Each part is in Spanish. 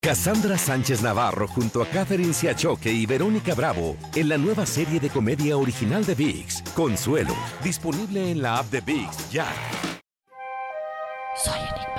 Cassandra Sánchez Navarro junto a Catherine Siachoque y Verónica Bravo en la nueva serie de comedia original de VIX, Consuelo, disponible en la app de VIX ya. Soy enigmático.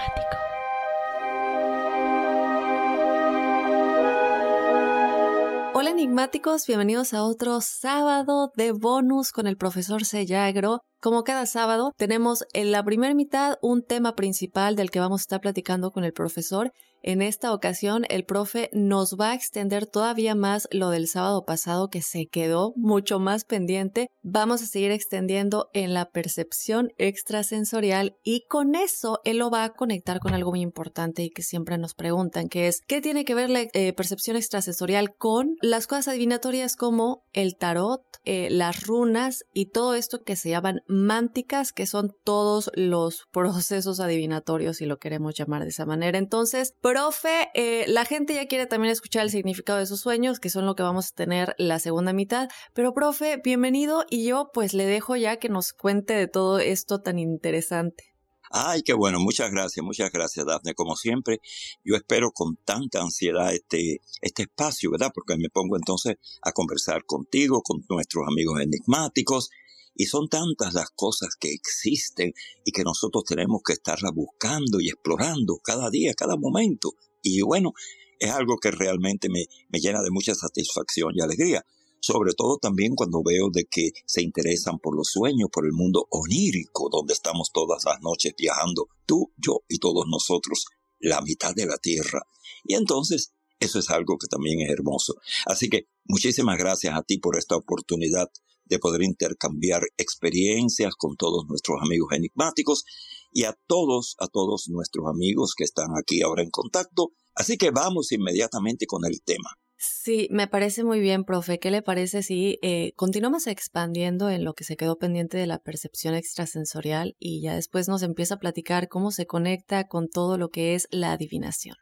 Hola enigmáticos, bienvenidos a otro sábado de bonus con el profesor Sellagro. Como cada sábado, tenemos en la primera mitad un tema principal del que vamos a estar platicando con el profesor. En esta ocasión, el profe nos va a extender todavía más lo del sábado pasado que se quedó mucho más pendiente. Vamos a seguir extendiendo en la percepción extrasensorial y con eso él lo va a conectar con algo muy importante y que siempre nos preguntan, que es ¿qué tiene que ver la eh, percepción extrasensorial con las cosas adivinatorias como el tarot, eh, las runas y todo esto que se llaman mánticas, que son todos los procesos adivinatorios, si lo queremos llamar de esa manera. Entonces, profe, eh, la gente ya quiere también escuchar el significado de sus sueños, que son lo que vamos a tener la segunda mitad. Pero, profe, bienvenido y yo pues le dejo ya que nos cuente de todo esto tan interesante. Ay, qué bueno, muchas gracias, muchas gracias, Dafne. Como siempre, yo espero con tanta ansiedad este, este espacio, ¿verdad? Porque me pongo entonces a conversar contigo, con nuestros amigos enigmáticos, y son tantas las cosas que existen y que nosotros tenemos que estarlas buscando y explorando cada día, cada momento. Y bueno, es algo que realmente me, me llena de mucha satisfacción y alegría. Sobre todo también cuando veo de que se interesan por los sueños, por el mundo onírico, donde estamos todas las noches viajando, tú, yo y todos nosotros, la mitad de la Tierra. Y entonces, eso es algo que también es hermoso. Así que muchísimas gracias a ti por esta oportunidad de poder intercambiar experiencias con todos nuestros amigos enigmáticos y a todos, a todos nuestros amigos que están aquí ahora en contacto. Así que vamos inmediatamente con el tema. Sí, me parece muy bien, profe. ¿Qué le parece si eh, continuamos expandiendo en lo que se quedó pendiente de la percepción extrasensorial y ya después nos empieza a platicar cómo se conecta con todo lo que es la adivinación?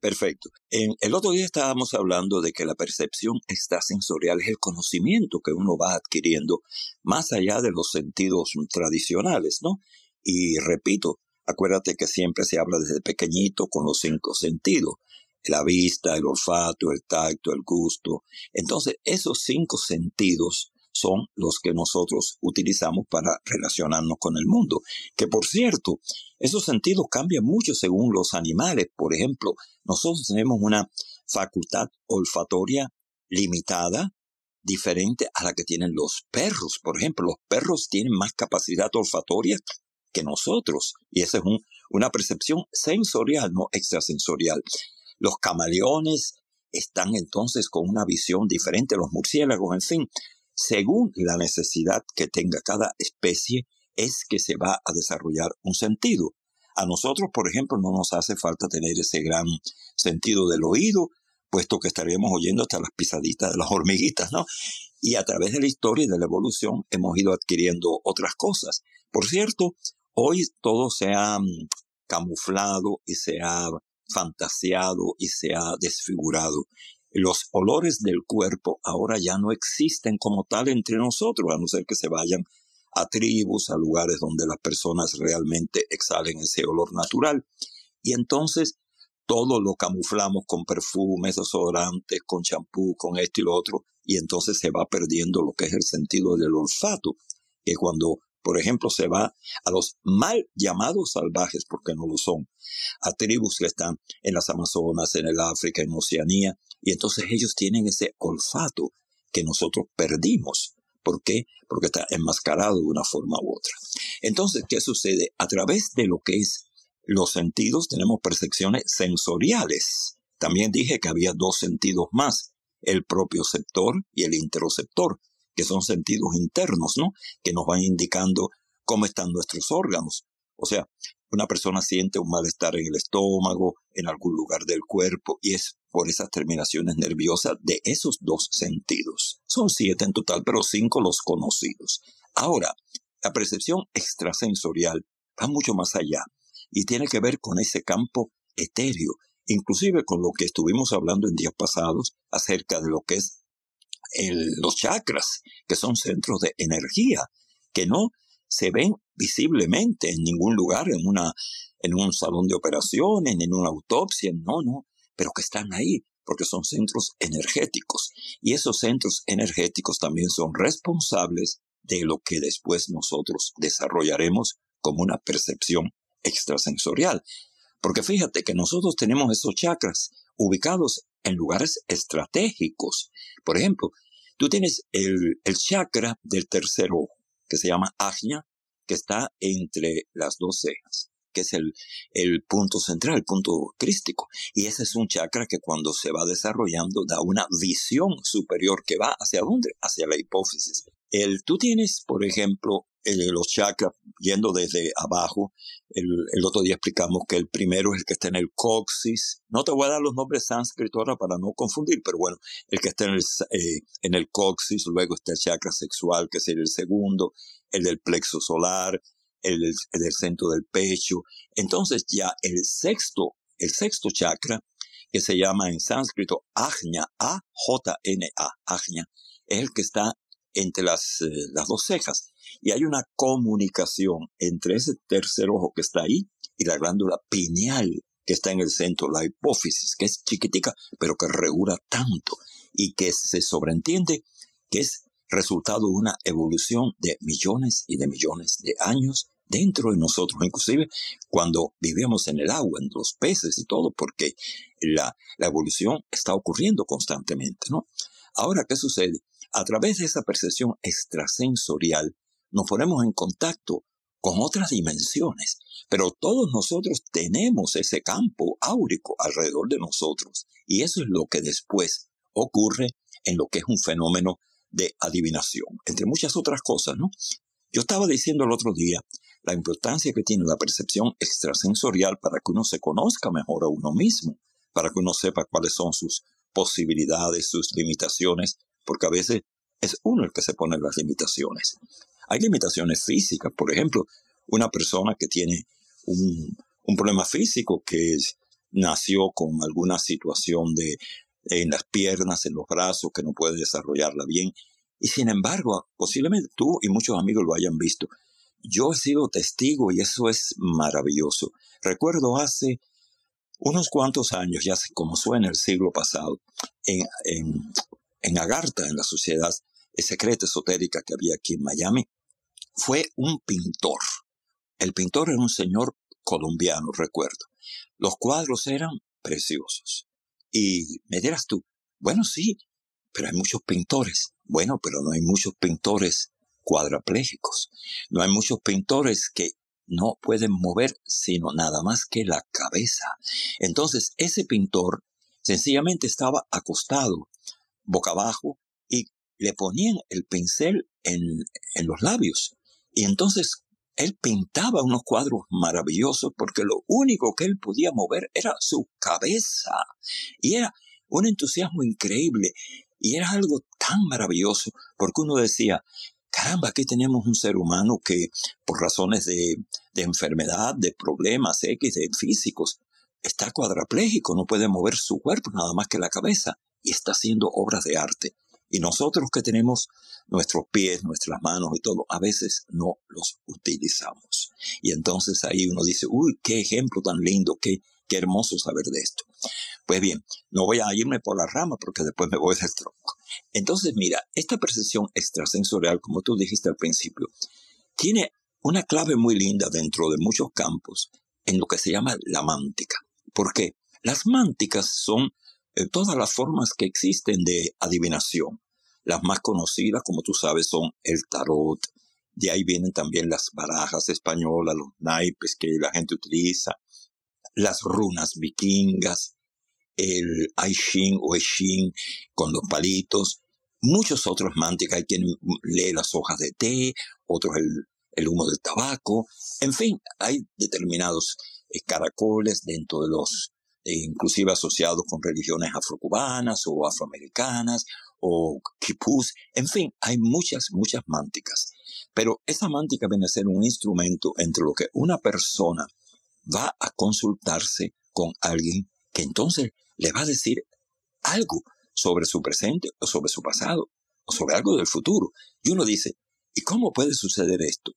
Perfecto. En el otro día estábamos hablando de que la percepción extrasensorial es el conocimiento que uno va adquiriendo más allá de los sentidos tradicionales, ¿no? Y repito, acuérdate que siempre se habla desde pequeñito con los cinco sentidos la vista, el olfato, el tacto, el gusto. Entonces, esos cinco sentidos son los que nosotros utilizamos para relacionarnos con el mundo. Que por cierto, esos sentidos cambian mucho según los animales. Por ejemplo, nosotros tenemos una facultad olfatoria limitada, diferente a la que tienen los perros. Por ejemplo, los perros tienen más capacidad olfatoria que nosotros. Y esa es un, una percepción sensorial, no extrasensorial. Los camaleones están entonces con una visión diferente, los murciélagos, en fin, según la necesidad que tenga cada especie, es que se va a desarrollar un sentido. A nosotros, por ejemplo, no nos hace falta tener ese gran sentido del oído, puesto que estaríamos oyendo hasta las pisaditas de las hormiguitas, ¿no? Y a través de la historia y de la evolución hemos ido adquiriendo otras cosas. Por cierto, hoy todo se ha mm, camuflado y se ha fantasiado y se ha desfigurado. Los olores del cuerpo ahora ya no existen como tal entre nosotros, a no ser que se vayan a tribus, a lugares donde las personas realmente exhalen ese olor natural. Y entonces todo lo camuflamos con perfumes, desodorantes, con champú, con esto y lo otro, y entonces se va perdiendo lo que es el sentido del olfato, que cuando por ejemplo, se va a los mal llamados salvajes, porque no lo son, a tribus que están en las Amazonas, en el África, en Oceanía, y entonces ellos tienen ese olfato que nosotros perdimos. ¿Por qué? Porque está enmascarado de una forma u otra. Entonces, ¿qué sucede? A través de lo que es los sentidos tenemos percepciones sensoriales. También dije que había dos sentidos más, el propio sector y el interoceptor, que son sentidos internos, ¿no? Que nos van indicando cómo están nuestros órganos. O sea, una persona siente un malestar en el estómago, en algún lugar del cuerpo, y es por esas terminaciones nerviosas de esos dos sentidos. Son siete en total, pero cinco los conocidos. Ahora, la percepción extrasensorial va mucho más allá y tiene que ver con ese campo etéreo, inclusive con lo que estuvimos hablando en días pasados acerca de lo que es los chakras, que son centros de energía, que no se ven visiblemente en ningún lugar, en, una, en un salón de operaciones, en una autopsia, no, no, pero que están ahí, porque son centros energéticos. Y esos centros energéticos también son responsables de lo que después nosotros desarrollaremos como una percepción extrasensorial. Porque fíjate que nosotros tenemos esos chakras ubicados en lugares estratégicos. Por ejemplo, tú tienes el, chakra del tercer ojo, que se llama Ajna, que está entre las dos cejas, que es el, el punto central, el punto crístico. Y ese es un chakra que cuando se va desarrollando da una visión superior que va hacia dónde? Hacia la hipófisis. El, tú tienes, por ejemplo, los chakras yendo desde abajo. El, otro día explicamos que el primero es el que está en el coxis. No te voy a dar los nombres sánscritos ahora para no confundir, pero bueno, el que está en el, eh, en el coxis, luego está el chakra sexual, que sería el segundo, el del plexo solar, el, del centro del pecho. Entonces ya el sexto, el sexto chakra, que se llama en sánscrito Ajna, A-J-N-A, Ajna, es el que está entre las, eh, las dos cejas y hay una comunicación entre ese tercer ojo que está ahí y la glándula pineal que está en el centro, la hipófisis, que es chiquitica, pero que regula tanto y que se sobreentiende que es resultado de una evolución de millones y de millones de años dentro de nosotros, inclusive cuando vivimos en el agua, en los peces y todo, porque la, la evolución está ocurriendo constantemente, ¿no? Ahora, ¿qué sucede? A través de esa percepción extrasensorial, nos ponemos en contacto con otras dimensiones, pero todos nosotros tenemos ese campo áurico alrededor de nosotros y eso es lo que después ocurre en lo que es un fenómeno de adivinación, entre muchas otras cosas, ¿no? Yo estaba diciendo el otro día la importancia que tiene la percepción extrasensorial para que uno se conozca mejor a uno mismo, para que uno sepa cuáles son sus posibilidades, sus limitaciones, porque a veces es uno el que se pone las limitaciones. Hay limitaciones físicas, por ejemplo, una persona que tiene un, problema físico que nació con alguna situación de en las piernas, en los brazos, que no puede desarrollarla bien. Y sin embargo, posiblemente tú y muchos amigos lo hayan visto. Yo he sido testigo y eso es maravilloso. Recuerdo hace unos cuantos años, ya como suena el siglo pasado, en, en, en Agartha, en la sociedad secreta esotérica que había aquí en Miami, fue un pintor. El pintor era un señor colombiano, recuerdo. Los cuadros eran preciosos. Y me dirás tú, bueno, sí, pero hay muchos pintores. Bueno, pero no hay muchos pintores cuadraplégicos. No hay muchos pintores que no pueden mover sino nada más que la cabeza. Entonces, ese pintor sencillamente estaba acostado, boca abajo, y le ponían el pincel en, en los labios. Y entonces él pintaba unos cuadros maravillosos porque lo único que él podía mover era su cabeza. Y era un entusiasmo increíble. Y era algo tan maravilloso porque uno decía, caramba, aquí tenemos un ser humano que por razones de, de enfermedad, de problemas X, de físicos, está cuadraplégico, no puede mover su cuerpo nada más que la cabeza está haciendo obras de arte. Y nosotros que tenemos nuestros pies, nuestras manos y todo, a veces no los utilizamos. Y entonces ahí uno dice, uy, qué ejemplo tan lindo, qué, qué hermoso saber de esto. Pues bien, no voy a irme por la rama porque después me voy del tronco. Entonces, mira, esta percepción extrasensorial, como tú dijiste al principio, tiene una clave muy linda dentro de muchos campos en lo que se llama la mántica. ¿Por qué? Las mánticas son todas las formas que existen de adivinación. Las más conocidas, como tú sabes, son el tarot. De ahí vienen también las barajas españolas, los naipes que la gente utiliza, las runas vikingas, el Aishin o Eshin con los palitos, muchos otros mánticas. Hay quien lee las hojas de té, otros el, humo del tabaco. En fin, hay determinados eh, caracoles dentro de los, eh, inclusive asociados con religiones afrocubanas o afroamericanas o quipús. En fin, hay muchas, muchas mánticas. Pero esa mántica viene a ser un instrumento entre lo que una persona va a consultarse con alguien que entonces le va a decir algo sobre su presente o sobre su pasado o sobre algo del futuro. Y uno dice, ¿y cómo puede suceder esto?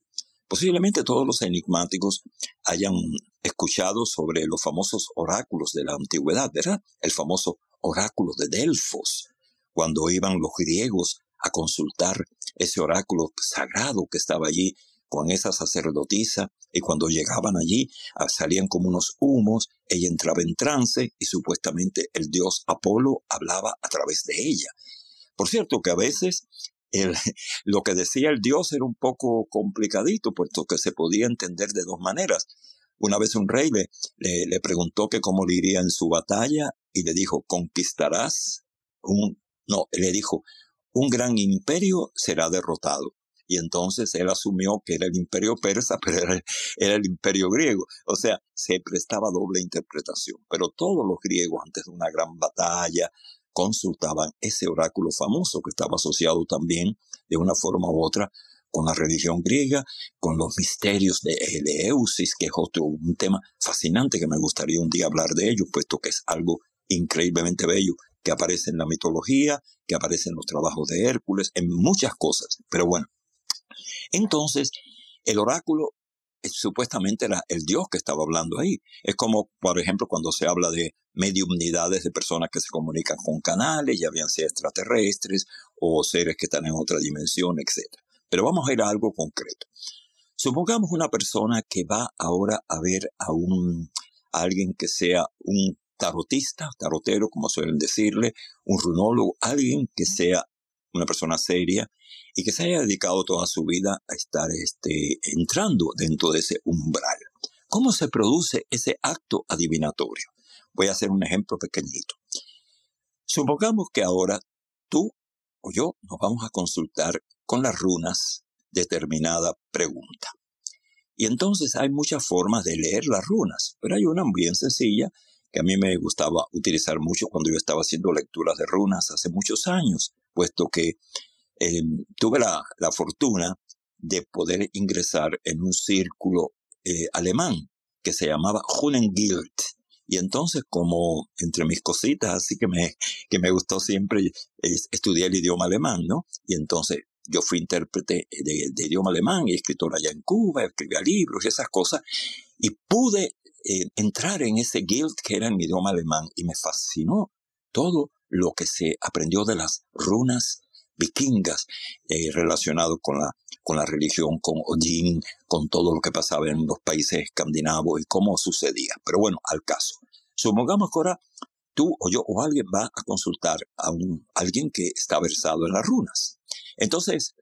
Posiblemente todos los enigmáticos hayan escuchado sobre los famosos oráculos de la antigüedad, ¿verdad? El famoso oráculo de Delfos, cuando iban los griegos a consultar ese oráculo sagrado que estaba allí con esa sacerdotisa y cuando llegaban allí ah, salían como unos humos, ella entraba en trance y supuestamente el dios Apolo hablaba a través de ella. Por cierto que a veces lo que decía el dios era un poco complicadito, puesto que se podía entender de dos maneras. Una vez un rey le, le, preguntó que cómo le iría en su batalla y le dijo, conquistarás un, no, le dijo, un gran imperio será derrotado y entonces él asumió que era el imperio persa, pero era, el imperio griego. O sea, se prestaba doble interpretación. Pero todos los griegos, antes de una gran batalla, consultaban ese oráculo famoso que estaba asociado también, de una forma u otra, con la religión griega, con los misterios de Eleusis, que es otro un tema fascinante que me gustaría un día hablar de ello, puesto que es algo increíblemente bello que aparece en la mitología, que aparece en los trabajos de Hércules, en muchas cosas. Pero bueno, entonces, el oráculo supuestamente era el Dios que estaba hablando ahí. Es como, por ejemplo, cuando se habla de mediumnidades de personas que se comunican con canales, ya bien sea extraterrestres o seres que están en otra dimensión, etc. Pero vamos a ir a algo concreto. Supongamos una persona que va ahora a ver a un a alguien que sea un tarotista, tarotero, como suelen decirle, un runólogo, alguien que sea una persona seria y que se haya dedicado toda su vida a estar este, entrando dentro de ese umbral. ¿Cómo se produce ese acto adivinatorio? Voy a hacer un ejemplo pequeñito. Supongamos que ahora tú o yo nos vamos a consultar con las runas determinada pregunta. Y entonces hay muchas formas de leer las runas, pero hay una bien sencilla que a mí me gustaba utilizar mucho cuando yo estaba haciendo lecturas de runas hace muchos años, puesto que eh, tuve la, fortuna de poder ingresar en un círculo eh, alemán que se llamaba Hunengild. Y entonces, como entre mis cositas, así que me, que me gustó siempre, estudiar el idioma alemán, ¿no? Y entonces yo fui intérprete de, idioma alemán y escritor allá en Cuba, escribía libros y esas cosas, y pude eh, entrar en ese guild que era en idioma alemán y me fascinó todo lo que se aprendió de las runas vikingas eh, relacionado con la, con la religión, con Odín, con todo lo que pasaba en los países escandinavos y cómo sucedía. Pero bueno, al caso. Supongamos que ahora tú o yo o alguien va a consultar a un, alguien que está versado en las runas. Entonces,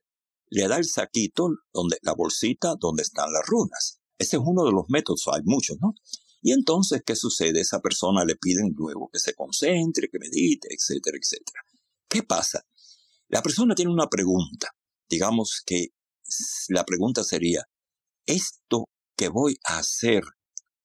le da el saquito, donde, la bolsita donde están las runas. Ese es uno de los métodos, hay muchos, ¿no? Y entonces, ¿qué sucede? Esa persona le piden luego que se concentre, que medite, etcétera, etcétera. ¿Qué pasa? La persona tiene una pregunta. Digamos que la pregunta sería, ¿esto que voy a hacer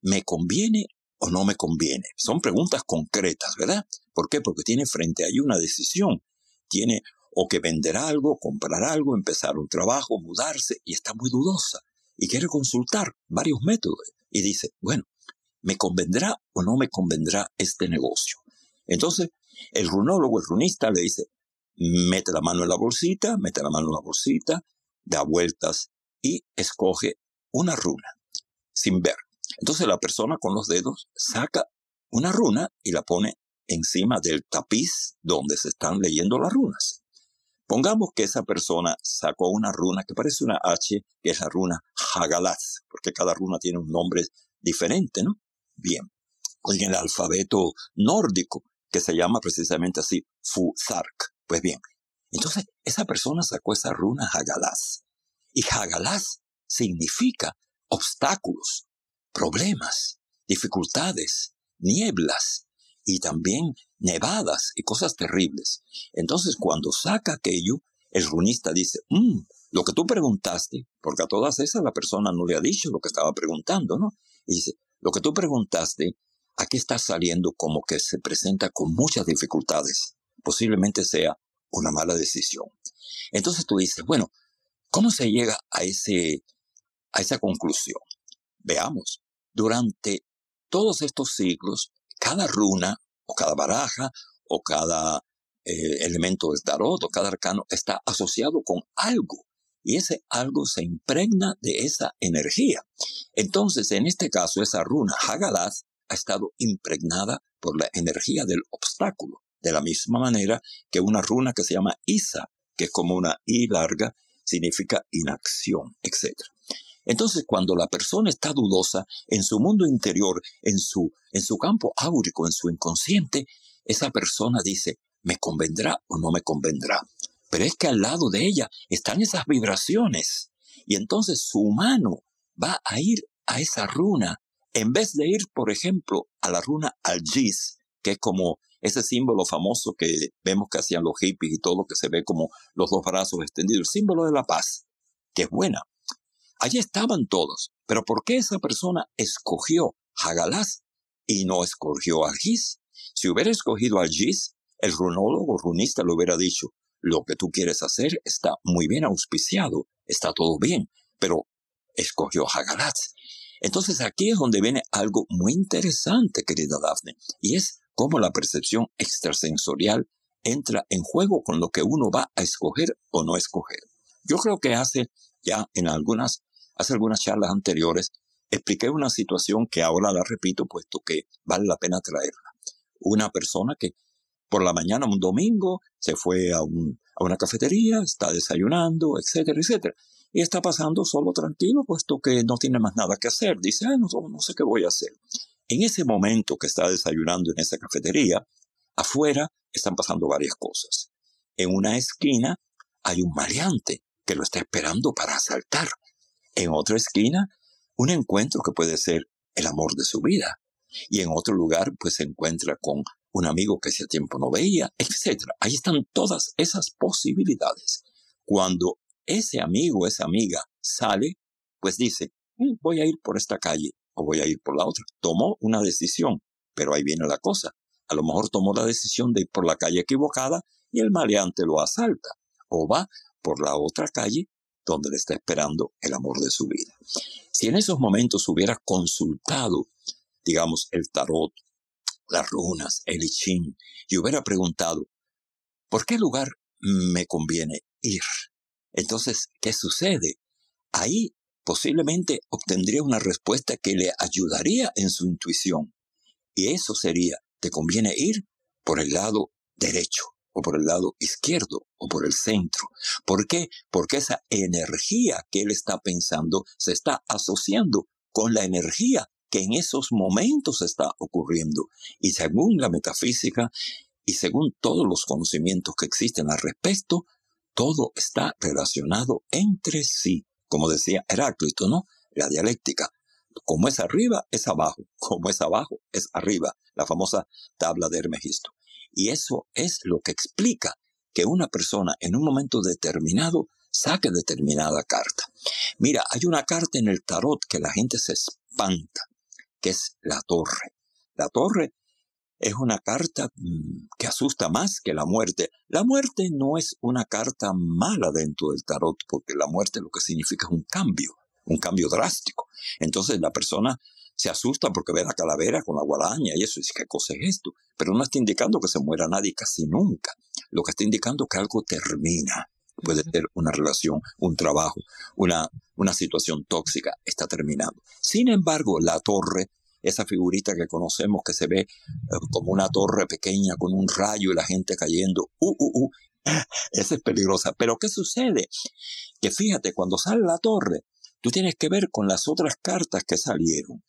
me conviene o no me conviene? Son preguntas concretas, ¿verdad? ¿Por qué? Porque tiene frente a ahí una decisión. Tiene o que vender algo, comprar algo, empezar un trabajo, mudarse, y está muy dudosa. Y quiere consultar varios métodos. Y dice, bueno, ¿me convendrá o no me convendrá este negocio? Entonces, el runólogo, el runista le dice, mete la mano en la bolsita, mete la mano en la bolsita, da vueltas y escoge una runa sin ver. Entonces la persona con los dedos saca una runa y la pone encima del tapiz donde se están leyendo las runas. Pongamos que esa persona sacó una runa que parece una H, que es la runa Hagalaz, porque cada runa tiene un nombre diferente, ¿no? Bien. En el alfabeto nórdico, que se llama precisamente así, Fuzark. Pues bien, entonces esa persona sacó esa runa Hagalaz. Y Hagalaz significa obstáculos, problemas, dificultades, nieblas y también nevadas y cosas terribles. Entonces, cuando saca aquello, el runista dice, mm, lo que tú preguntaste, porque a todas esas la persona no le ha dicho lo que estaba preguntando, ¿no? Y dice, lo que tú preguntaste, aquí está saliendo como que se presenta con muchas dificultades. Posiblemente sea una mala decisión. Entonces tú dices, bueno, ¿cómo se llega a, ese, a esa conclusión? Veamos, durante todos estos siglos, cada runa o cada baraja o cada eh, elemento del tarot o cada arcano está asociado con algo y ese algo se impregna de esa energía. Entonces, en este caso, esa runa Hagalath ha estado impregnada por la energía del obstáculo, de la misma manera que una runa que se llama Isa, que es como una I larga, significa inacción, etc. Entonces, cuando la persona está dudosa en su mundo interior, en su, en su campo áurico, en su inconsciente, esa persona dice, ¿me convendrá o no me convendrá? Pero es que al lado de ella están esas vibraciones. Y entonces su mano va a ir a esa runa, en vez de ir, por ejemplo, a la runa Algis, que es como ese símbolo famoso que vemos que hacían los hippies y todo, que se ve como los dos brazos extendidos, el símbolo de la paz, que es buena. Allí estaban todos, pero ¿por qué esa persona escogió Hagalaz y no escogió a Gis? Si hubiera escogido a Gis, el runólogo runista le hubiera dicho, lo que tú quieres hacer está muy bien auspiciado, está todo bien, pero escogió Hagalaz. Entonces aquí es donde viene algo muy interesante, querida Daphne, y es cómo la percepción extrasensorial entra en juego con lo que uno va a escoger o no escoger. Yo creo que hace ya en algunas hace algunas charlas anteriores, expliqué una situación que ahora la repito, puesto que vale la pena traerla. Una persona que por la mañana, un domingo, se fue a, a una cafetería, está desayunando, etcétera, etcétera. Y está pasando solo tranquilo, puesto que no tiene más nada que hacer. Dice, no, no sé qué voy a hacer. En ese momento que está desayunando en esa cafetería, afuera están pasando varias cosas. En una esquina hay un maleante que lo está esperando para asaltar. En otra esquina, un encuentro que puede ser el amor de su vida. Y en otro lugar, pues se encuentra con un amigo que hace tiempo no veía, etc. Ahí están todas esas posibilidades. Cuando ese amigo, esa amiga sale, pues dice, mm, voy a ir por esta calle o voy a ir por la otra. Tomó una decisión, pero ahí viene la cosa. A lo mejor tomó la decisión de ir por la calle equivocada y el maleante lo asalta. O va por la otra calle donde le está esperando el amor de su vida. Si en esos momentos hubiera consultado, digamos, el tarot, las runas, el I y hubiera preguntado, ¿por qué lugar me conviene ir? Entonces, ¿qué sucede? Ahí posiblemente obtendría una respuesta que le ayudaría en su intuición. Y eso sería, te conviene ir por el lado derecho o por el lado izquierdo o por el centro. ¿Por qué? Porque esa energía que él está pensando se está asociando con la energía que en esos momentos está ocurriendo. Y según la metafísica y según todos los conocimientos que existen al respecto, todo está relacionado entre sí. Como decía Heráclito, ¿no? La dialéctica. Como es arriba, es abajo. Como es abajo, es arriba. La famosa tabla de Hermegisto. Y eso es lo que explica que una persona en un momento determinado saque determinada carta. Mira, hay una carta en el tarot que la gente se espanta, que es la torre. La torre es una carta mm, que asusta más que la muerte. La muerte no es una carta mala dentro del tarot, porque la muerte lo que significa es un cambio, un cambio drástico. Entonces la persona se asusta porque ve la calavera con la guadaña y eso, y dice, ¿qué cosa es esto? Pero no está indicando que se muera nadie casi nunca. Lo que está indicando es que algo termina. Puede ser una relación, un trabajo, una, una situación tóxica, está terminando. Sin embargo, la torre, esa figurita que conocemos que se ve eh, como una torre pequeña con un rayo y la gente cayendo, uh, uh, uh, Esa es peligrosa. Pero ¿qué sucede? Que fíjate, cuando sale la torre, tú tienes que ver con las otras cartas que salieron.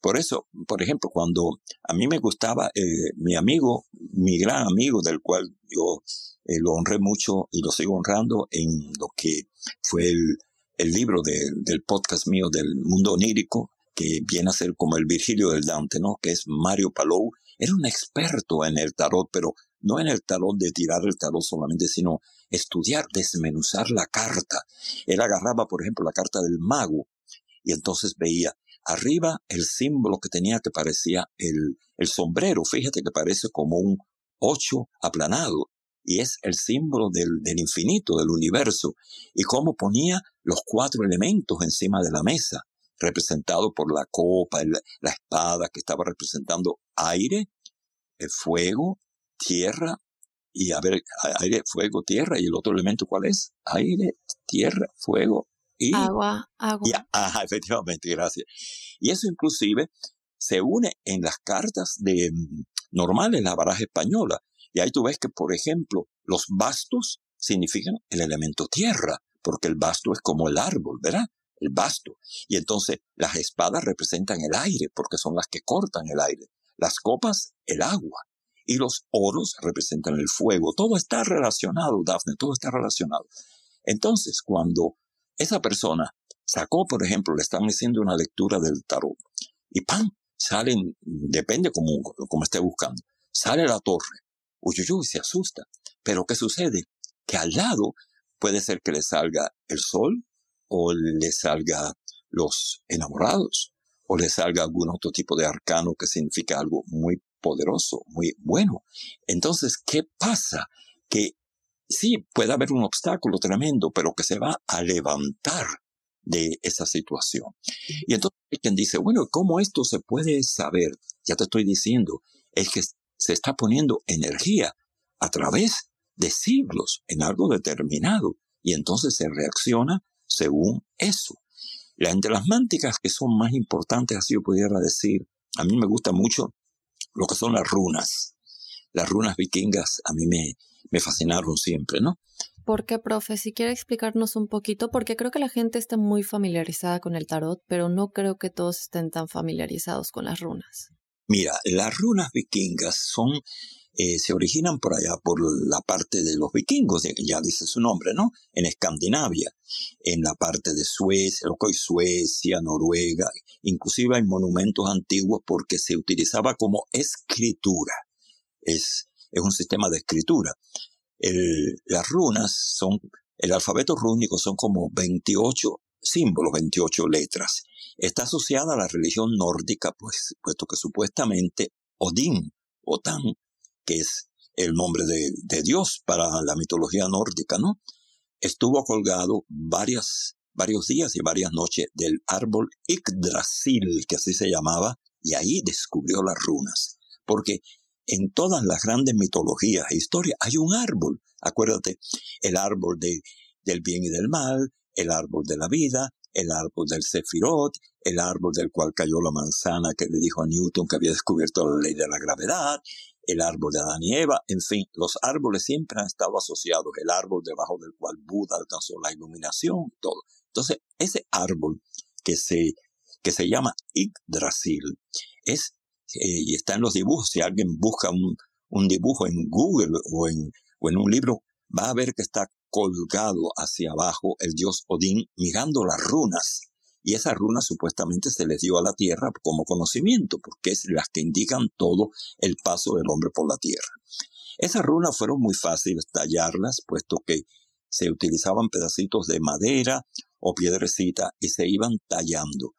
Por eso, por ejemplo, cuando a mí me gustaba eh, mi amigo, mi gran amigo, del cual yo eh, lo honré mucho y lo sigo honrando en lo que fue el, el libro del podcast mío del mundo onírico, que viene a ser como el Virgilio del Dante, ¿no? Que es Mario Palou. Era un experto en el tarot, pero no en el tarot de tirar el tarot solamente, sino estudiar, desmenuzar la carta. Él agarraba, por ejemplo, la carta del mago y entonces veía arriba el símbolo que tenía que parecía el, el sombrero, fíjate que parece como un ocho aplanado y es el símbolo del, del infinito, del universo, y cómo ponía los cuatro elementos encima de la mesa, representado por la copa, la espada que estaba representando aire, el fuego, tierra, y a ver, aire, fuego, tierra, y el otro elemento cuál es? Aire, tierra, fuego y agua, agua. ajá, efectivamente, gracias. Y eso inclusive se une en las cartas de mm, normales, la baraja española. Y ahí tú ves que, por ejemplo, los bastos significan el elemento tierra, porque el basto es como el árbol, ¿verdad? El basto. Y entonces las espadas representan el aire, porque son las que cortan el aire. Las copas, el agua y los oros representan el fuego. Todo está relacionado, Dafne, todo está relacionado. Entonces, cuando esa persona sacó, por ejemplo, le están haciendo una lectura del tarot y ¡pam! salen, depende como, como esté buscando, sale la torre. Uyuyuy, se asusta. Pero ¿qué sucede? Que al lado puede ser que le salga el sol o le salga los enamorados o le salga algún otro tipo de arcano que significa algo muy poderoso, muy bueno. Entonces, ¿qué pasa? Que sí, puede haber un obstáculo tremendo, pero que se va a levantar de esa situación. Y entonces hay quien dice, bueno, ¿cómo esto se puede saber? Ya te estoy diciendo, es que se está poniendo energía a través de siglos en algo determinado y entonces se reacciona según eso. La, entre las mánticas que son más importantes, así yo pudiera decir, a mí me gusta mucho lo que son las runas. Las runas vikingas a mí me, me fascinaron siempre, ¿no? ¿Por qué, profe? Si quiere explicarnos un poquito, porque creo que la gente está muy familiarizada con el tarot, pero no creo que todos estén tan familiarizados con las runas. Mira, las runas vikingas son eh, se originan por allá, por la parte de los vikingos, ya dice su nombre, ¿no? En Escandinavia, en la parte de Suecia, lo que hoy Suecia, Noruega, inclusive hay monumentos antiguos porque se utilizaba como escritura. Es, es un sistema de escritura. las runas son, el alfabeto rúnico son como 28 símbolos, 28 letras. Está asociada a la religión nórdica, pues, puesto que supuestamente Odín, Otán, que es el nombre de, Dios para la mitología nórdica, ¿no? Estuvo colgado varias, varios días y varias noches del árbol Yggdrasil, que así se llamaba, y ahí descubrió las runas. Porque en todas las grandes mitologías e historias hay un árbol. Acuérdate, el árbol de, del bien y del mal, el árbol de la vida, el árbol del Sefirot, el árbol del cual cayó la manzana que le dijo a Newton que había descubierto la ley de la gravedad, el árbol de Adán y Eva, en fin, los árboles siempre han estado asociados, el árbol debajo del cual Buda alcanzó la iluminación, todo. Entonces, ese árbol que se, que se llama Yggdrasil es, eh, y está en los dibujos, si alguien busca un, un dibujo en Google o en, o en un libro, va a ver que está colgado hacia abajo el dios Odín mirando las runas y esa runa supuestamente se les dio a la tierra como conocimiento, porque es las que indican todo el paso del hombre por la tierra. Esas runas fueron muy fáciles tallarlas, puesto que se utilizaban pedacitos de madera o piedrecita y se iban tallando.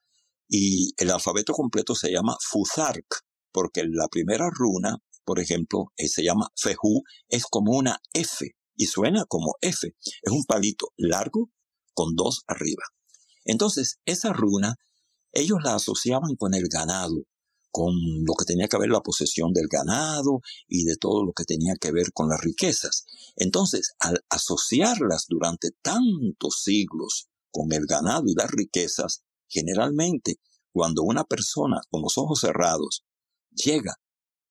Y el alfabeto completo se llama Fuzark, porque la primera runa, por ejemplo, eh, se llama Fehu, es como una F y suena como F. Es un palito largo con dos arriba. Entonces, esa runa, ellos la asociaban con el ganado, con lo que tenía que ver la posesión del ganado y de todo lo que tenía que ver con las riquezas. Entonces, al asociarlas durante tantos siglos con el ganado y las riquezas, generalmente cuando una persona con los ojos cerrados llega,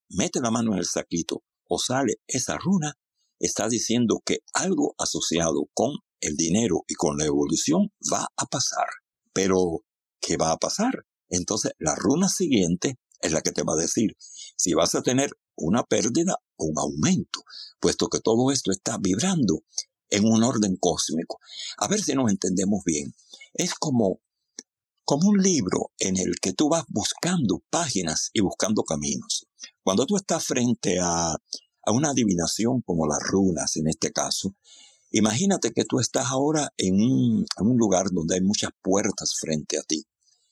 mete la mano en el saquito o sale esa runa, está diciendo que algo asociado con el dinero y con la evolución va a pasar. Pero, ¿qué va a pasar? Entonces, la runa siguiente es la que te va a decir si vas a tener una pérdida o un aumento, puesto que todo esto está vibrando en un orden cósmico. A ver si nos entendemos bien. Es como, como un libro en el que tú vas buscando páginas y buscando caminos. Cuando tú estás frente a, a una adivinación como las runas en este caso, imagínate que tú estás ahora en un, lugar donde hay muchas puertas frente a ti.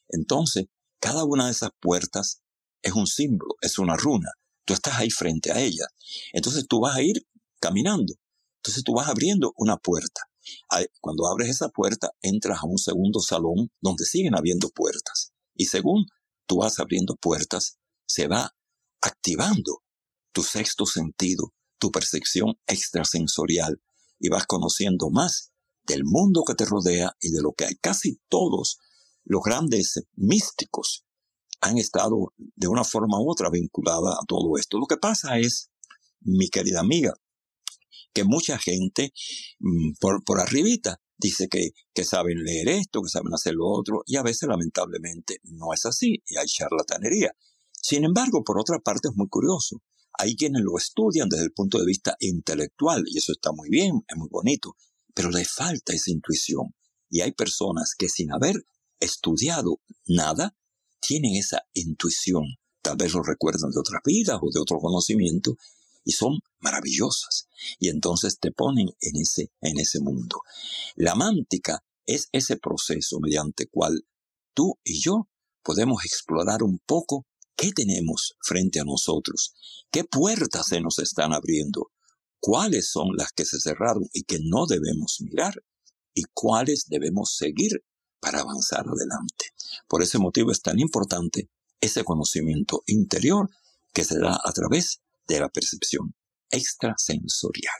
Entonces, cada una de esas puertas es un símbolo, es una runa. Tú estás ahí frente a ella. Entonces tú vas a ir caminando. Entonces tú vas abriendo una puerta. Cuando abres esa puerta, entras a un segundo salón donde siguen habiendo puertas. Y según tú vas abriendo puertas, se va activando tu sexto sentido, tu percepción extrasensorial, y vas conociendo más del mundo que te rodea y de lo que hay. Casi todos los grandes místicos han estado de una forma u otra vinculada a todo esto. Lo que pasa es, mi querida amiga, que mucha gente mm, por, por arribita dice que, que saben leer esto, que saben hacer lo otro, y a veces lamentablemente no es así, y hay charlatanería. Sin embargo, por otra parte es muy curioso. Hay quienes lo estudian desde el punto de vista intelectual, y eso está muy bien, es muy bonito, pero le falta esa intuición. Y hay personas que sin haber estudiado nada, tienen esa intuición. Tal vez lo recuerdan de otras vidas o de otro conocimiento, y son maravillosas. Y entonces te ponen en ese, en ese mundo. La mántica es ese proceso mediante cual tú y yo podemos explorar un poco qué tenemos frente a nosotros, qué puertas se nos están abriendo, cuáles son las que se cerraron y que no debemos mirar, y cuáles debemos seguir para avanzar adelante. Por ese motivo es tan importante ese conocimiento interior que se da a través de la percepción extrasensorial.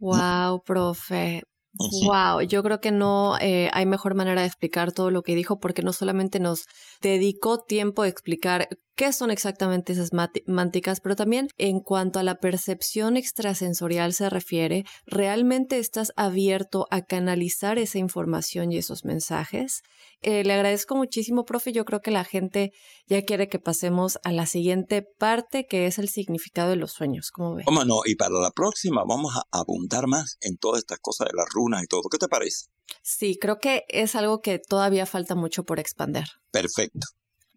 Wow, profe. Wow, yo creo que no eh, hay mejor manera de explicar todo lo que dijo porque no solamente nos dedicó tiempo a explicar qué son exactamente esas mánticas, pero también en cuanto a la percepción extrasensorial se refiere, ¿realmente estás abierto a canalizar esa información y esos mensajes? Eh, le agradezco muchísimo, profe. Yo creo que la gente ya quiere que pasemos a la siguiente parte, que es el significado de los sueños. ¿Cómo ve? ¿Cómo no? Y para la próxima vamos a abundar más en todas estas cosas de las runas y todo. ¿Qué te parece? Sí, creo que es algo que todavía falta mucho por expander. Perfecto.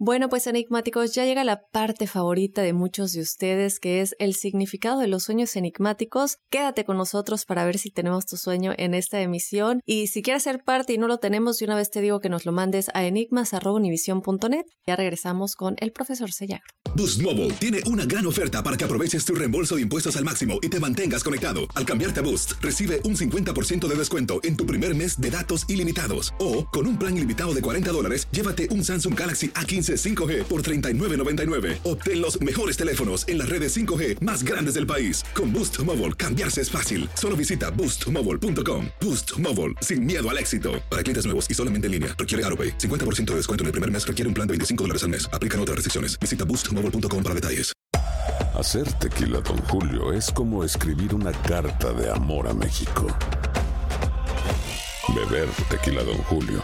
Bueno, pues enigmáticos, ya llega la parte favorita de muchos de ustedes, que es el significado de los sueños enigmáticos. Quédate con nosotros para ver si tenemos tu sueño en esta emisión. Y si quieres ser parte y no lo tenemos, de una vez te digo que nos lo mandes a enigmas.univision.net. Ya regresamos con el profesor Sellagro. Boost Mobile tiene una gran oferta para que aproveches tu reembolso de impuestos al máximo y te mantengas conectado. Al cambiarte a Boost, recibe un 50% de descuento en tu primer mes de datos ilimitados. O, con un plan ilimitado de 40 dólares, llévate un Samsung Galaxy A15 5G por 39.99. Obtén los mejores teléfonos en las redes 5G más grandes del país. Con Boost Mobile, cambiarse es fácil. Solo visita boostmobile.com. Boost Mobile, sin miedo al éxito. Para clientes nuevos y solamente en línea, requiere AroPay. 50% de descuento en el primer mes requiere un plan de 25 dólares al mes. Aplican otras restricciones. Visita boostmobile.com para detalles. Hacer tequila, don Julio, es como escribir una carta de amor a México. Beber tequila, don Julio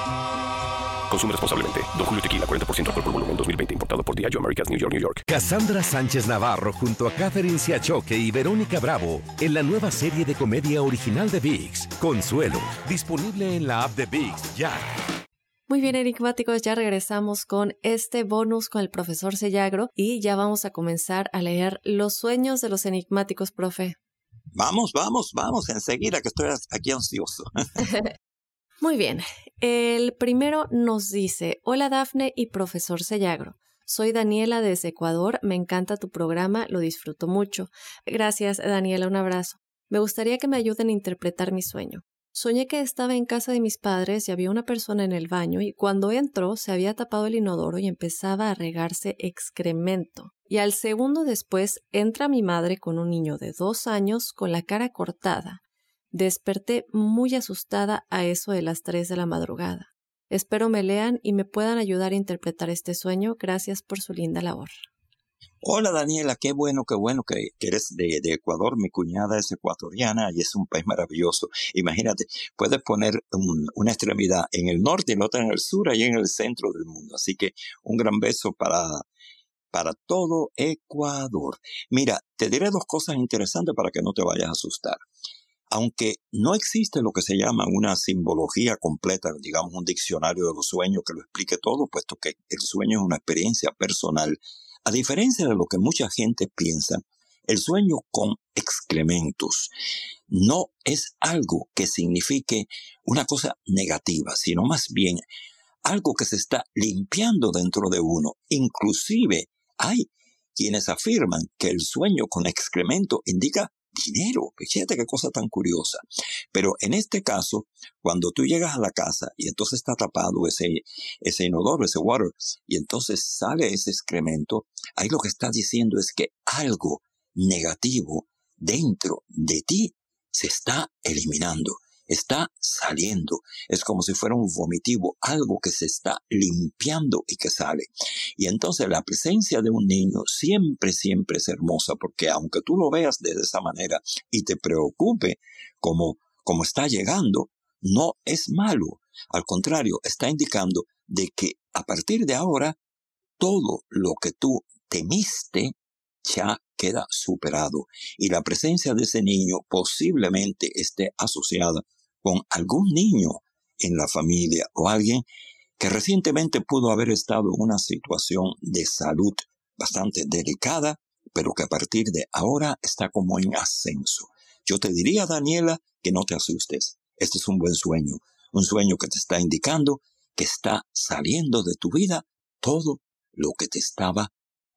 Consume responsablemente. Don Julio Tequila, 40% alcohol por volumen, 2020. Importado por Diageo Americas, New York, New York. Cassandra Sánchez Navarro junto a Catherine Siachoque y Verónica Bravo en la nueva serie de comedia original de VIX, Consuelo. Disponible en la app de VIX, ya. Muy bien, enigmáticos, ya regresamos con este bonus con el profesor Sellagro y ya vamos a comenzar a leer los sueños de los enigmáticos, profe. Vamos, vamos, vamos, enseguida que estoy aquí ansioso. Muy bien. El primero nos dice, hola Dafne y profesor Sellagro. Soy Daniela desde Ecuador, me encanta tu programa, lo disfruto mucho. Gracias Daniela, un abrazo. Me gustaría que me ayuden a interpretar mi sueño. Soñé que estaba en casa de mis padres y había una persona en el baño y cuando entró se había tapado el inodoro y empezaba a regarse excremento. Y al segundo después entra mi madre con un niño de dos años con la cara cortada. Desperté muy asustada a eso de las tres de la madrugada. Espero me lean y me puedan ayudar a interpretar este sueño. Gracias por su linda labor. Hola Daniela, qué bueno, qué bueno que, eres de, Ecuador. Mi cuñada es ecuatoriana y es un país maravilloso. Imagínate, puedes poner una extremidad en el norte y la otra en el sur, y en el centro del mundo. Así que un gran beso para, para todo Ecuador. Mira, te diré dos cosas interesantes para que no te vayas a asustar. Aunque no existe lo que se llama una simbología completa, digamos un diccionario de los sueños que lo explique todo, puesto que el sueño es una experiencia personal a diferencia de lo que mucha gente piensa, el sueño con excrementos no es algo que signifique una cosa negativa, sino más bien algo que se está limpiando dentro de uno. Inclusive hay quienes afirman que el sueño con excremento indica dinero. Fíjate qué cosa tan curiosa. Pero en este caso, cuando tú llegas a la casa y entonces está tapado ese, ese inodoro, ese water, y entonces sale ese excremento, ahí lo que está diciendo es que algo negativo dentro de ti se está eliminando está saliendo. Es como si fuera un vomitivo, algo que se está limpiando y que sale. Y entonces la presencia de un niño siempre, siempre es hermosa, porque aunque tú lo veas de esa manera y te preocupe como, como está llegando, no es malo. Al contrario, está indicando de que a partir de ahora, todo lo que tú temiste ya queda superado y la presencia de ese niño posiblemente esté asociada con algún niño en la familia o alguien que recientemente pudo haber estado en una situación de salud bastante delicada, pero que a partir de ahora está como en ascenso. Yo te diría, Daniela, que no te asustes. Este es un buen sueño, un sueño que te está indicando que está saliendo de tu vida todo lo que te estaba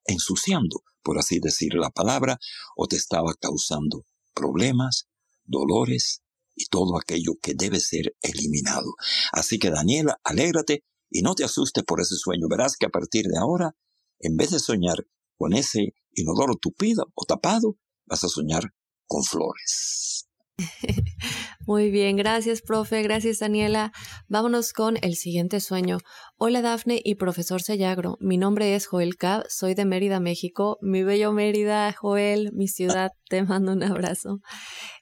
ensuciando, por así decir la palabra, o te estaba causando problemas, dolores, y todo aquello que debe ser eliminado. Así que Daniela, alégrate y no te asustes por ese sueño. Verás que a partir de ahora, en vez de soñar con ese inodoro tupido o tapado, vas a soñar con flores. Muy bien, gracias, profe, gracias, Daniela. Vámonos con el siguiente sueño. Hola, Dafne y profesor Sellagro. Mi nombre es Joel Cab, soy de Mérida, México. Mi bello Mérida, Joel, mi ciudad, te mando un abrazo.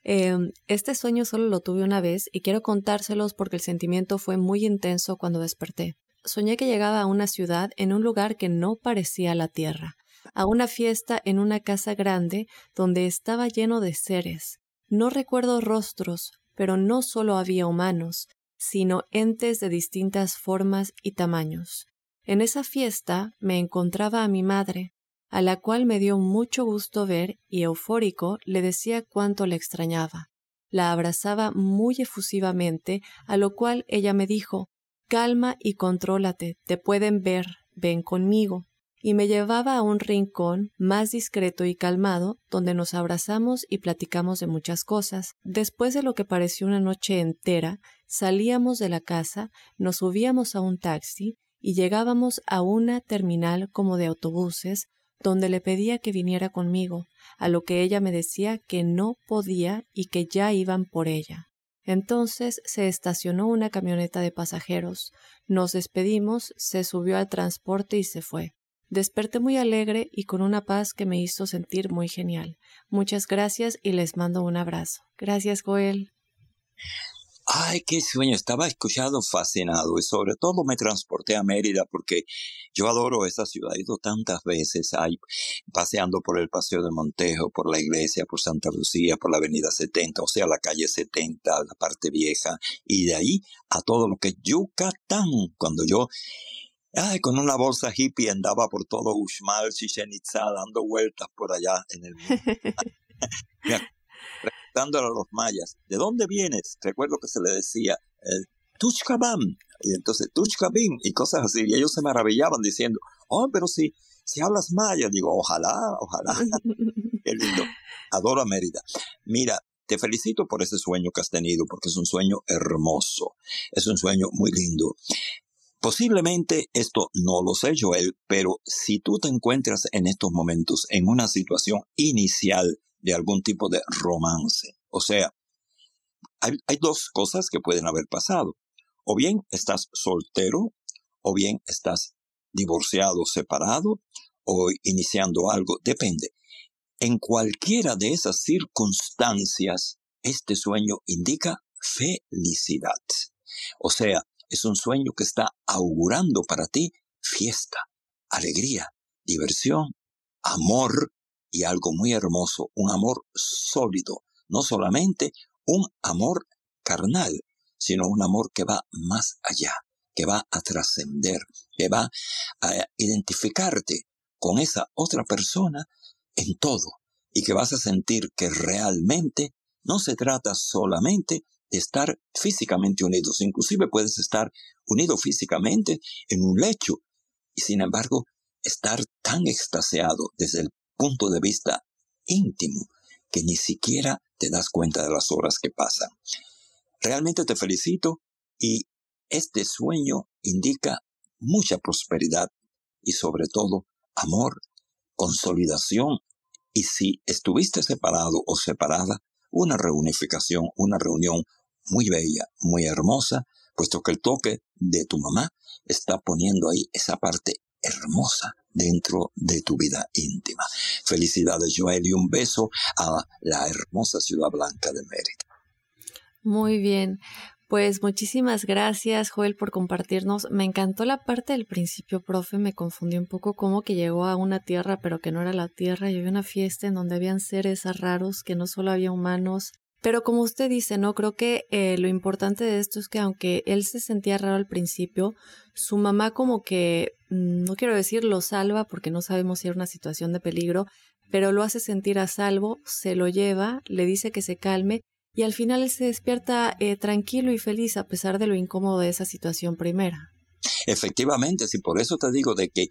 Em, este sueño solo lo tuve una vez y quiero contárselos porque el sentimiento fue muy intenso cuando desperté. Soñé que llegaba a una ciudad en un lugar que no parecía la tierra, a una fiesta en una casa grande donde estaba lleno de seres no recuerdo rostros, pero no solo había humanos, sino entes de distintas formas y tamaños. En esa fiesta me encontraba a mi madre, a la cual me dio mucho gusto ver y eufórico le decía cuánto le extrañaba. La abrazaba muy efusivamente, a lo cual ella me dijo Calma y contrólate, te pueden ver, ven conmigo y me llevaba a un rincón más discreto y calmado, donde nos abrazamos y platicamos de muchas cosas. Después de lo que pareció una noche entera, salíamos de la casa, nos subíamos a un taxi y llegábamos a una terminal como de autobuses, donde le pedía que viniera conmigo, a lo que ella me decía que no podía y que ya iban por ella. Entonces se estacionó una camioneta de pasajeros, nos despedimos, se subió al transporte y se fue. Desperté muy alegre y con una paz que me hizo sentir muy genial. Muchas gracias y les mando un abrazo. Gracias, Joel. Ay, qué sueño. Estaba escuchado fascinado y sobre todo me transporté a Mérida porque yo adoro esa ciudad. He ido tantas veces ahí, paseando por el Paseo de Montejo, por la iglesia, por Santa Lucía, por la Avenida 70, o sea, la calle 70, la parte vieja, y de ahí a todo lo que es Yucatán. Cuando yo Ay, con una bolsa hippie andaba por todo Uxmal, Chichen Itza, dando vueltas por allá en el mundo. Preguntándole a los mayas, ¿de dónde vienes? Recuerdo que se le decía, eh, Tuchkabam, y entonces Tuchkabim, y cosas así, y ellos se maravillaban diciendo, oh, pero si, si hablas maya, digo, ojalá, ojalá. Qué lindo. Adoro a Mérida. Mira, te felicito por ese sueño que has tenido, porque es un sueño hermoso, es un sueño muy lindo. Posiblemente esto no lo sé, Joel, pero si tú te encuentras en estos momentos en una situación inicial de algún tipo de romance, o sea, hay, hay dos cosas que pueden haber pasado. O bien estás soltero, o bien estás divorciado, separado, o iniciando algo, depende. En cualquiera de esas circunstancias, este sueño indica felicidad. O sea, es un sueño que está augurando para ti fiesta, alegría, diversión, amor y algo muy hermoso, un amor sólido, no solamente un amor carnal, sino un amor que va más allá, que va a trascender, que va a identificarte con esa otra persona en todo y que vas a sentir que realmente no se trata solamente estar físicamente unidos, inclusive puedes estar unido físicamente en un lecho y sin embargo estar tan extasiado desde el punto de vista íntimo que ni siquiera te das cuenta de las horas que pasan. Realmente te felicito y este sueño indica mucha prosperidad y sobre todo amor, consolidación y si estuviste separado o separada, una reunificación, una reunión muy bella, muy hermosa, puesto que el toque de tu mamá está poniendo ahí esa parte hermosa dentro de tu vida íntima. Felicidades Joel y un beso a la hermosa ciudad blanca de Mérida. Muy bien. Pues muchísimas gracias, Joel, por compartirnos. Me encantó la parte del principio, profe. Me confundí un poco como que llegó a una tierra, pero que no era la tierra. Y había una fiesta en donde habían seres raros, que no solo había humanos. Pero como usted dice, ¿no? Creo que eh, lo importante de esto es que aunque él se sentía raro al principio, su mamá como que, mm, no quiero decir lo salva porque no sabemos si era una situación de peligro, pero lo hace sentir a salvo, se lo lleva, le dice que se calme y al final él se despierta eh, tranquilo y feliz a pesar de lo incómodo de esa situación primera. Efectivamente, sí, por eso te digo de que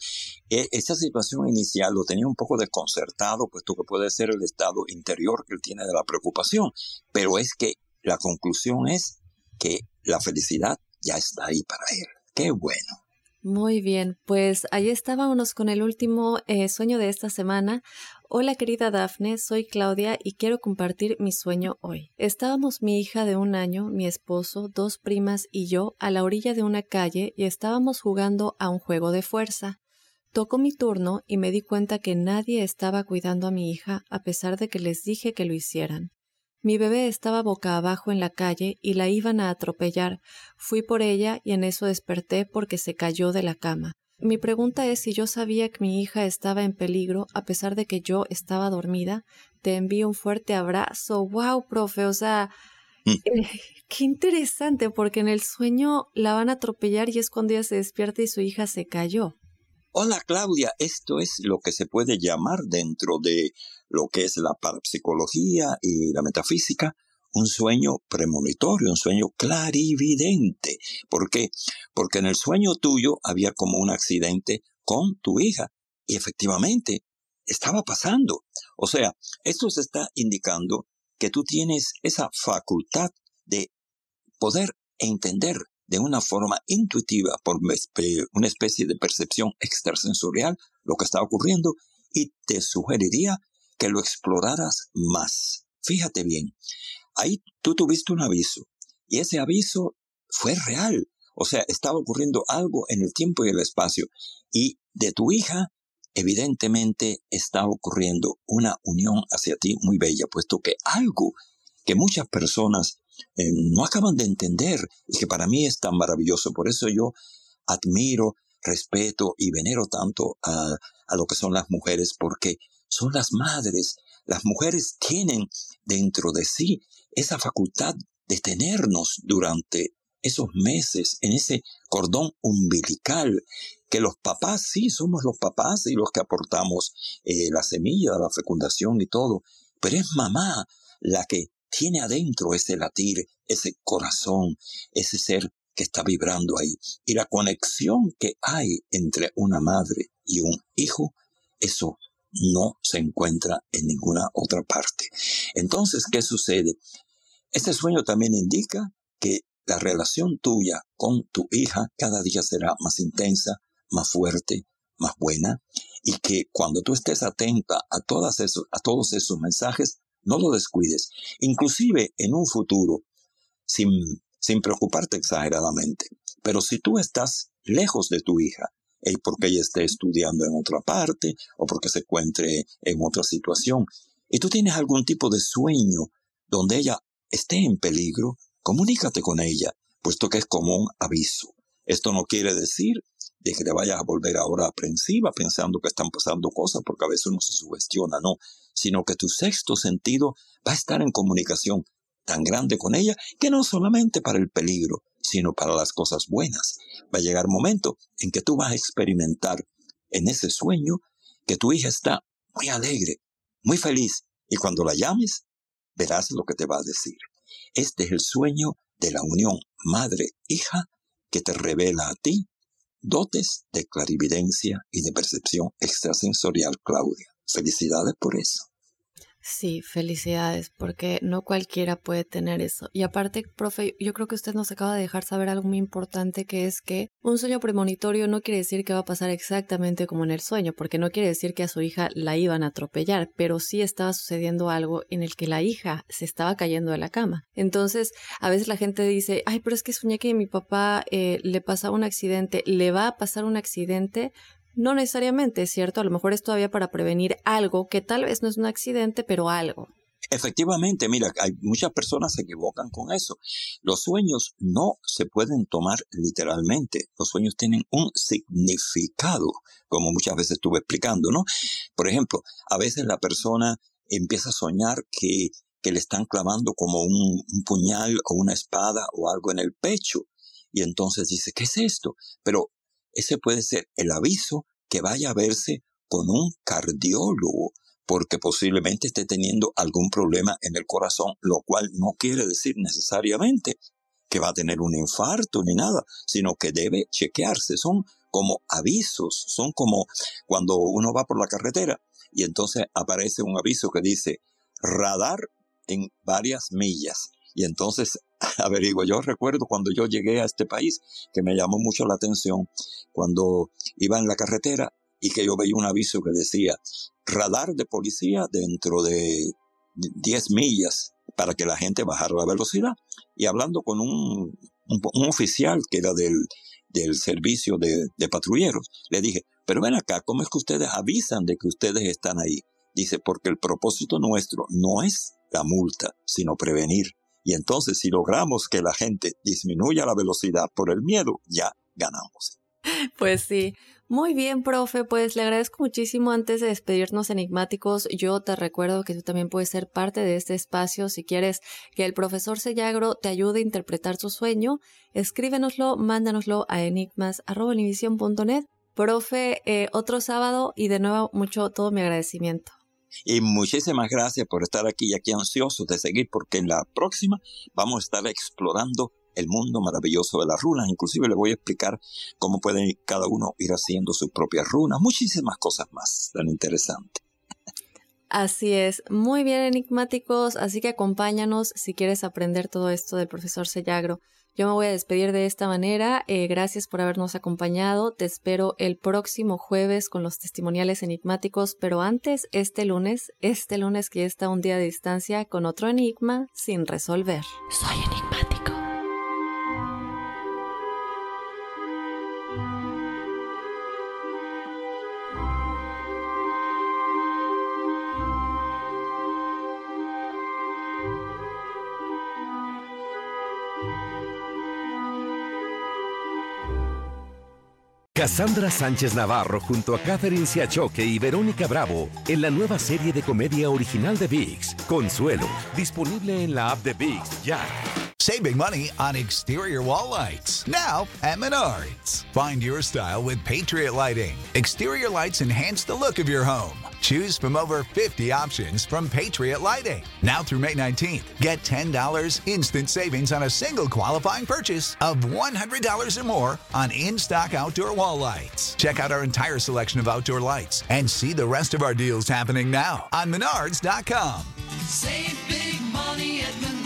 e, esa situación inicial lo tenía un poco desconcertado, puesto que puede ser el estado interior que él tiene de la preocupación, pero es que la conclusión es que la felicidad ya está ahí para él. Qué bueno. Muy bien, pues ahí estábamos con el último eh, sueño de esta semana. Hola querida Dafne, soy Claudia y quiero compartir mi sueño hoy. Estábamos mi hija de un año, mi esposo, dos primas y yo a la orilla de una calle y estábamos jugando a un juego de fuerza. Tocó mi turno y me di cuenta que nadie estaba cuidando a mi hija a pesar de que les dije que lo hicieran. Mi bebé estaba boca abajo en la calle y la iban a atropellar. Fui por ella y en eso desperté porque se cayó de la cama. Mi pregunta es si yo sabía que mi hija estaba en peligro a pesar de que yo estaba dormida. Te envío un fuerte abrazo. Wow, profe, o sea, mm. eh, qué interesante porque en el sueño la van a atropellar y es cuando ella se despierta y su hija se cayó. Hola Claudia, esto es lo que se puede llamar dentro de lo que es la parapsicología y la metafísica un sueño premonitorio, un sueño clarividente. ¿Por qué? Porque en el sueño tuyo había como un accidente con tu hija y efectivamente estaba pasando. O sea, esto se está indicando que tú tienes esa facultad de poder entender de una forma intuitiva, por una especie de percepción extrasensorial, lo que está ocurriendo y te sugeriría que lo exploraras más. Fíjate bien, ahí tú tuviste un aviso y ese aviso fue real. O sea, estaba ocurriendo algo en el tiempo y el espacio. Y de tu hija, evidentemente, está ocurriendo una unión hacia ti muy bella, puesto que algo que muchas personas eh, no acaban de entender y que para mí es tan maravilloso. Por eso yo admiro, respeto y venero tanto a, a lo que son las mujeres, porque son las madres. Las mujeres tienen dentro de sí esa facultad de tenernos durante esos meses en ese cordón umbilical, que los papás sí somos los papás y los que aportamos eh, la semilla, la fecundación y todo, pero es mamá la que tiene adentro ese latir, ese corazón, ese ser que está vibrando ahí. Y la conexión que hay entre una madre y un hijo, eso no se encuentra en ninguna otra parte. Entonces, ¿qué sucede? Este sueño también indica que la relación tuya con tu hija cada día será más intensa, más fuerte, más buena, y que cuando tú estés atenta a, todos esos mensajes, no lo descuides. Inclusive en un futuro, sin, sin preocuparte exageradamente. Pero si tú estás lejos de tu hija, eh, porque ella esté estudiando en otra parte o porque se encuentre en otra situación, y tú tienes algún tipo de sueño donde ella esté en peligro, comunícate con ella, puesto que es como un aviso. Esto no quiere decir de que te vayas a volver ahora aprensiva pensando que están pasando cosas, porque a veces uno se sugestiona, no, sino que tu sexto sentido va a estar en comunicación tan grande con ella que no solamente para el peligro, sino para las cosas buenas. Va a llegar momento en que tú vas a experimentar en ese sueño que tu hija está muy alegre, muy feliz, y cuando la llames, verás lo que te va a decir. Este es el sueño de la unión madre-hija que te revela a ti dotes de clarividencia y de percepción extrasensorial, Claudia. Felicidades por eso. Sí, felicidades, porque no cualquiera puede tener eso. Y aparte, profe, yo creo que usted nos acaba de dejar saber algo muy importante, que es que un sueño premonitorio no quiere decir que va a pasar exactamente como en el sueño, porque no quiere decir que a su hija la iban a atropellar, pero sí estaba sucediendo algo en el que la hija se estaba cayendo de la cama. Entonces, a veces la gente dice, ay, pero es que soñé que mi papá eh, le pasaba un accidente, le va a pasar un accidente, no necesariamente, ¿cierto? A lo mejor es todavía para prevenir algo que tal vez no es un accidente, pero algo. Efectivamente, mira, hay muchas personas se equivocan con eso. Los sueños no se pueden tomar literalmente. Los sueños tienen un significado, como muchas veces estuve explicando, ¿no? Por ejemplo, a veces la persona empieza a soñar que, le están clavando como un, un puñal o una espada o algo en el pecho. Y entonces dice, ¿qué es esto? Pero ese puede ser el aviso que vaya a verse con un cardiólogo, porque posiblemente esté teniendo algún problema en el corazón, lo cual no quiere decir necesariamente que va a tener un infarto ni nada, sino que debe chequearse. Son como avisos, son como cuando uno va por la carretera y entonces aparece un aviso que dice radar en varias millas. Y entonces averiguo. Yo recuerdo cuando yo llegué a este país que me llamó mucho la atención cuando iba en la carretera y que yo veía un aviso que decía radar de policía dentro de 10 millas para que la gente bajara la velocidad. Y hablando con un, un, oficial que era del, del servicio de, de patrulleros, le dije, pero ven acá, ¿cómo es que ustedes avisan de que ustedes están ahí? Dice, porque el propósito nuestro no es la multa, sino prevenir. Y entonces si logramos que la gente disminuya la velocidad por el miedo, ya ganamos. Pues sí. Muy bien, profe. Pues le agradezco muchísimo. Antes de despedirnos enigmáticos, yo te recuerdo que tú también puedes ser parte de este espacio. Si quieres que el profesor Sellagro te ayude a interpretar su sueño, escríbenoslo, mándanoslo a enigmas.univision.net. Profe, eh, otro sábado y de nuevo mucho todo mi agradecimiento. Y muchísimas gracias por estar aquí y aquí ansiosos de seguir porque en la próxima vamos a estar explorando el mundo maravilloso de las runas. Inclusive le voy a explicar cómo pueden cada uno ir haciendo sus propias runas. Muchísimas cosas más tan interesantes. Así es, muy bien enigmáticos, así que acompáñanos si quieres aprender todo esto del profesor Sellagro. Yo me voy a despedir de esta manera. Eh, gracias por habernos acompañado. Te espero el próximo jueves con los testimoniales enigmáticos, pero antes, este lunes, este lunes que ya está un día de distancia con otro enigma sin resolver. Soy enigmático. Cassandra Sánchez Navarro junto a Catherine Siachoque y Verónica Bravo en la nueva serie de comedia original de VIX, Consuelo, disponible en la app de VIX ya. Saving money on exterior wall lights. Now at Menards. Find your style with Patriot Lighting. Exterior lights enhance the look of your home. Choose from over 50 options from Patriot Lighting. Now through May 19th, get $10 instant savings on a single qualifying purchase of $100 or more on in stock outdoor wall lights. Check out our entire selection of outdoor lights and see the rest of our deals happening now on Menards.com. Save big money at